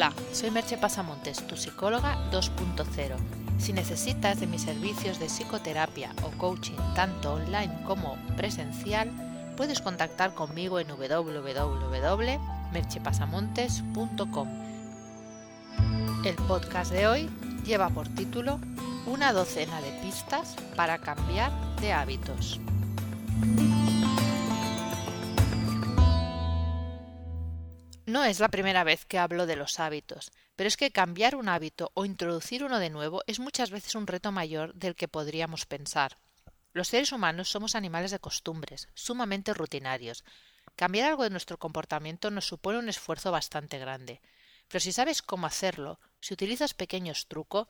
Hola, soy Merche Pasamontes, tu psicóloga 2.0. Si necesitas de mis servicios de psicoterapia o coaching tanto online como presencial, puedes contactar conmigo en www.merchepasamontes.com. El podcast de hoy lleva por título Una docena de pistas para cambiar de hábitos. No es la primera vez que hablo de los hábitos, pero es que cambiar un hábito o introducir uno de nuevo es muchas veces un reto mayor del que podríamos pensar. Los seres humanos somos animales de costumbres, sumamente rutinarios. Cambiar algo de nuestro comportamiento nos supone un esfuerzo bastante grande. Pero si sabes cómo hacerlo, si utilizas pequeños trucos,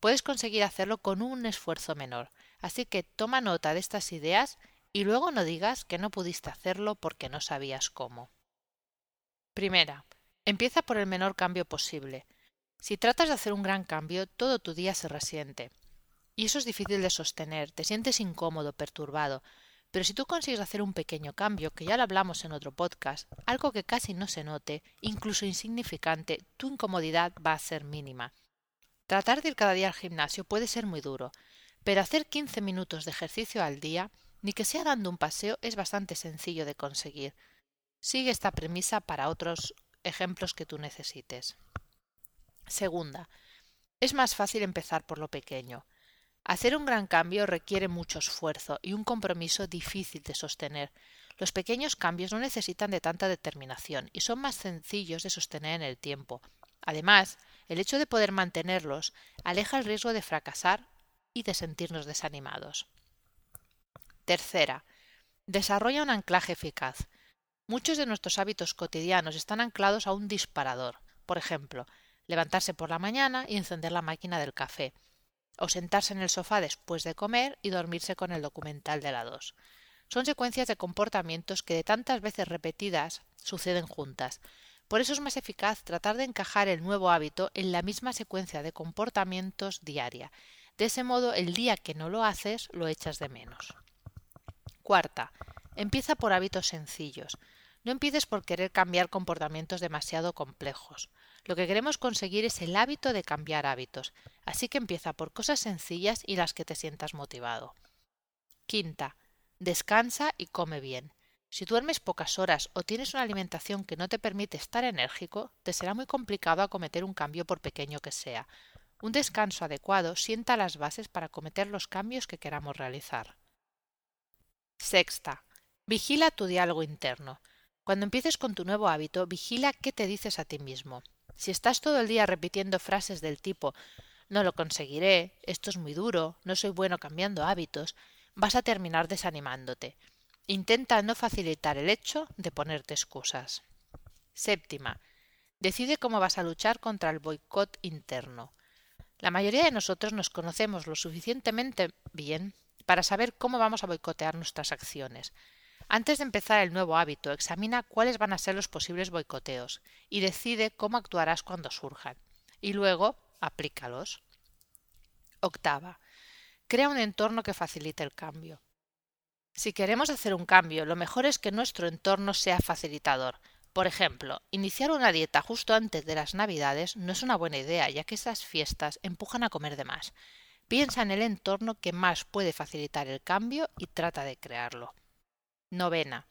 puedes conseguir hacerlo con un esfuerzo menor. Así que toma nota de estas ideas y luego no digas que no pudiste hacerlo porque no sabías cómo. Primera, empieza por el menor cambio posible. Si tratas de hacer un gran cambio, todo tu día se resiente. Y eso es difícil de sostener, te sientes incómodo, perturbado. Pero si tú consigues hacer un pequeño cambio, que ya lo hablamos en otro podcast, algo que casi no se note, incluso insignificante, tu incomodidad va a ser mínima. Tratar de ir cada día al gimnasio puede ser muy duro, pero hacer 15 minutos de ejercicio al día, ni que sea dando un paseo, es bastante sencillo de conseguir. Sigue esta premisa para otros ejemplos que tú necesites. Segunda, es más fácil empezar por lo pequeño. Hacer un gran cambio requiere mucho esfuerzo y un compromiso difícil de sostener. Los pequeños cambios no necesitan de tanta determinación y son más sencillos de sostener en el tiempo. Además, el hecho de poder mantenerlos aleja el riesgo de fracasar y de sentirnos desanimados. Tercera, desarrolla un anclaje eficaz. Muchos de nuestros hábitos cotidianos están anclados a un disparador. Por ejemplo, levantarse por la mañana y encender la máquina del café, o sentarse en el sofá después de comer y dormirse con el documental de la 2. Son secuencias de comportamientos que de tantas veces repetidas suceden juntas. Por eso es más eficaz tratar de encajar el nuevo hábito en la misma secuencia de comportamientos diaria. De ese modo, el día que no lo haces, lo echas de menos. Cuarta, empieza por hábitos sencillos. No empieces por querer cambiar comportamientos demasiado complejos. Lo que queremos conseguir es el hábito de cambiar hábitos, así que empieza por cosas sencillas y las que te sientas motivado. Quinta, descansa y come bien. Si duermes pocas horas o tienes una alimentación que no te permite estar enérgico, te será muy complicado acometer un cambio por pequeño que sea. Un descanso adecuado sienta las bases para acometer los cambios que queramos realizar. Sexta, vigila tu diálogo interno. Cuando empieces con tu nuevo hábito, vigila qué te dices a ti mismo. Si estás todo el día repitiendo frases del tipo no lo conseguiré, esto es muy duro, no soy bueno cambiando hábitos, vas a terminar desanimándote. Intenta no facilitar el hecho de ponerte excusas. Séptima. Decide cómo vas a luchar contra el boicot interno. La mayoría de nosotros nos conocemos lo suficientemente bien para saber cómo vamos a boicotear nuestras acciones. Antes de empezar el nuevo hábito, examina cuáles van a ser los posibles boicoteos y decide cómo actuarás cuando surjan. Y luego, aplícalos. Octava. Crea un entorno que facilite el cambio. Si queremos hacer un cambio, lo mejor es que nuestro entorno sea facilitador. Por ejemplo, iniciar una dieta justo antes de las Navidades no es una buena idea, ya que esas fiestas empujan a comer de más. Piensa en el entorno que más puede facilitar el cambio y trata de crearlo. Novena.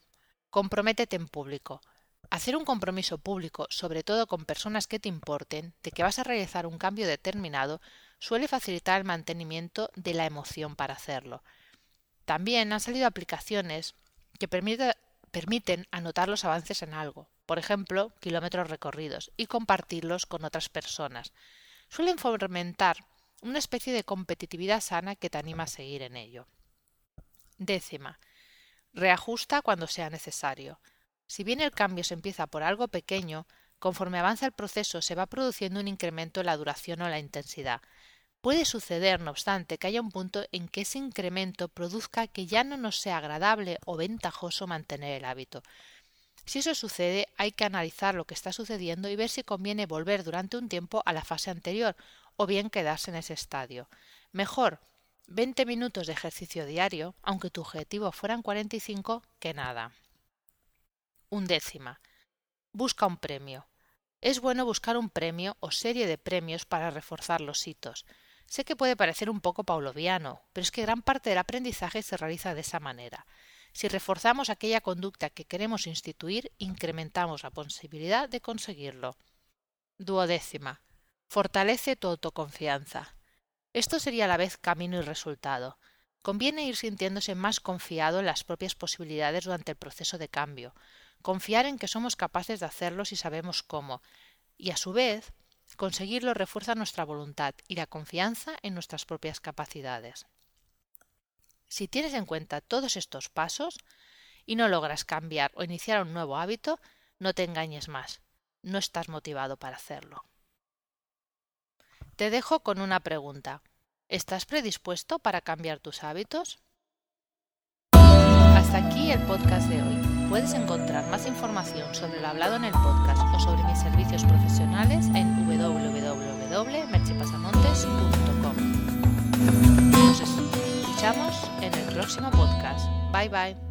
Comprométete en público. Hacer un compromiso público, sobre todo con personas que te importen, de que vas a realizar un cambio determinado, suele facilitar el mantenimiento de la emoción para hacerlo. También han salido aplicaciones que permiten anotar los avances en algo, por ejemplo, kilómetros recorridos, y compartirlos con otras personas. Suelen fomentar una especie de competitividad sana que te anima a seguir en ello. Décima. Reajusta cuando sea necesario. Si bien el cambio se empieza por algo pequeño, conforme avanza el proceso se va produciendo un incremento en la duración o la intensidad. Puede suceder, no obstante, que haya un punto en que ese incremento produzca que ya no nos sea agradable o ventajoso mantener el hábito. Si eso sucede, hay que analizar lo que está sucediendo y ver si conviene volver durante un tiempo a la fase anterior o bien quedarse en ese estadio. Mejor 20 minutos de ejercicio diario, aunque tu objetivo fueran 45, que nada. Undécima. Busca un premio. es bueno buscar un premio o serie de premios para reforzar los hitos. Sé que puede parecer un poco pauloviano, pero es que gran parte del aprendizaje se realiza de esa manera. Si reforzamos aquella conducta que queremos instituir, incrementamos la posibilidad de conseguirlo. Duodécima. Fortalece tu autoconfianza. Esto sería a la vez camino y resultado. Conviene ir sintiéndose más confiado en las propias posibilidades durante el proceso de cambio, confiar en que somos capaces de hacerlo si sabemos cómo, y a su vez, conseguirlo refuerza nuestra voluntad y la confianza en nuestras propias capacidades. Si tienes en cuenta todos estos pasos y no logras cambiar o iniciar un nuevo hábito, no te engañes más, no estás motivado para hacerlo. Te dejo con una pregunta. ¿Estás predispuesto para cambiar tus hábitos? Hasta aquí el podcast de hoy. Puedes encontrar más información sobre lo hablado en el podcast o sobre mis servicios profesionales en www.merchipasamontes.com. Nos escuchamos en el próximo podcast. Bye bye.